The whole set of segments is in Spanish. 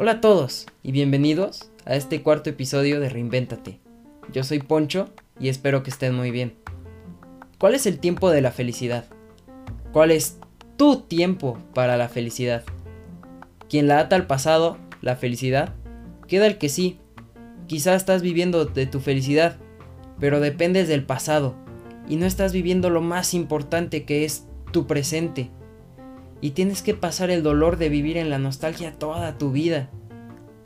Hola a todos y bienvenidos a este cuarto episodio de Reinvéntate. Yo soy Poncho y espero que estén muy bien. ¿Cuál es el tiempo de la felicidad? ¿Cuál es tu tiempo para la felicidad? Quien la ata al pasado, la felicidad, queda el que sí. Quizá estás viviendo de tu felicidad, pero dependes del pasado y no estás viviendo lo más importante que es tu presente y tienes que pasar el dolor de vivir en la nostalgia toda tu vida.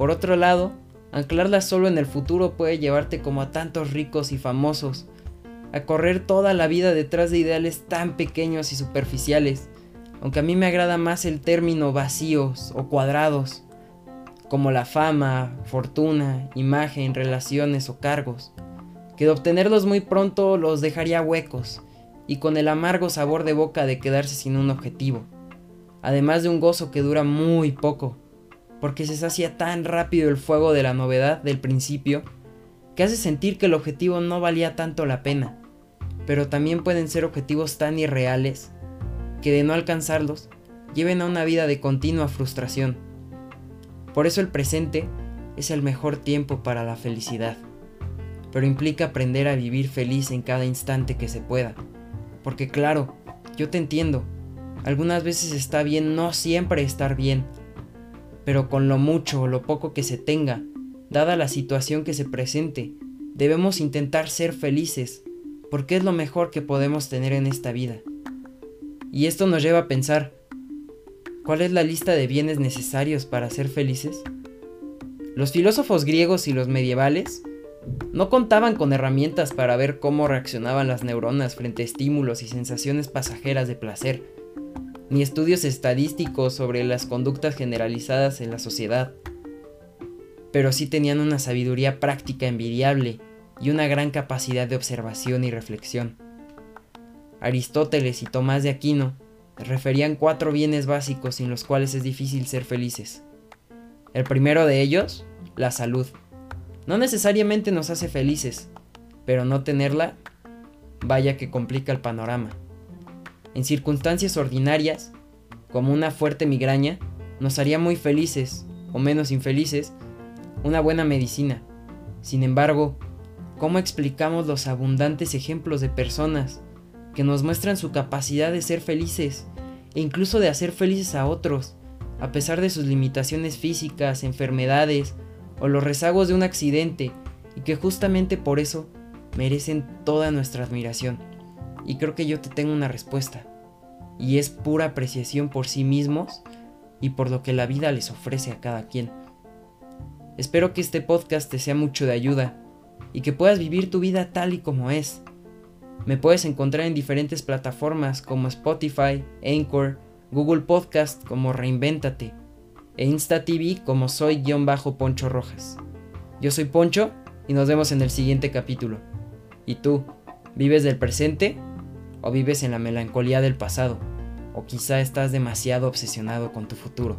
Por otro lado, anclarla solo en el futuro puede llevarte como a tantos ricos y famosos, a correr toda la vida detrás de ideales tan pequeños y superficiales, aunque a mí me agrada más el término vacíos o cuadrados, como la fama, fortuna, imagen, relaciones o cargos, que de obtenerlos muy pronto los dejaría huecos y con el amargo sabor de boca de quedarse sin un objetivo además de un gozo que dura muy poco, porque se sacia tan rápido el fuego de la novedad del principio, que hace sentir que el objetivo no valía tanto la pena, pero también pueden ser objetivos tan irreales, que de no alcanzarlos, lleven a una vida de continua frustración. Por eso el presente es el mejor tiempo para la felicidad, pero implica aprender a vivir feliz en cada instante que se pueda, porque claro, yo te entiendo, algunas veces está bien no siempre estar bien, pero con lo mucho o lo poco que se tenga, dada la situación que se presente, debemos intentar ser felices, porque es lo mejor que podemos tener en esta vida. Y esto nos lleva a pensar, ¿cuál es la lista de bienes necesarios para ser felices? Los filósofos griegos y los medievales no contaban con herramientas para ver cómo reaccionaban las neuronas frente a estímulos y sensaciones pasajeras de placer ni estudios estadísticos sobre las conductas generalizadas en la sociedad, pero sí tenían una sabiduría práctica envidiable y una gran capacidad de observación y reflexión. Aristóteles y Tomás de Aquino referían cuatro bienes básicos sin los cuales es difícil ser felices. El primero de ellos, la salud. No necesariamente nos hace felices, pero no tenerla, vaya que complica el panorama. En circunstancias ordinarias, como una fuerte migraña, nos haría muy felices, o menos infelices, una buena medicina. Sin embargo, ¿cómo explicamos los abundantes ejemplos de personas que nos muestran su capacidad de ser felices e incluso de hacer felices a otros, a pesar de sus limitaciones físicas, enfermedades o los rezagos de un accidente, y que justamente por eso merecen toda nuestra admiración? Y creo que yo te tengo una respuesta. Y es pura apreciación por sí mismos y por lo que la vida les ofrece a cada quien. Espero que este podcast te sea mucho de ayuda y que puedas vivir tu vida tal y como es. Me puedes encontrar en diferentes plataformas como Spotify, Anchor, Google Podcast como Reinvéntate e Insta TV como soy-poncho rojas. Yo soy Poncho y nos vemos en el siguiente capítulo. ¿Y tú? ¿Vives del presente o vives en la melancolía del pasado, o quizá estás demasiado obsesionado con tu futuro.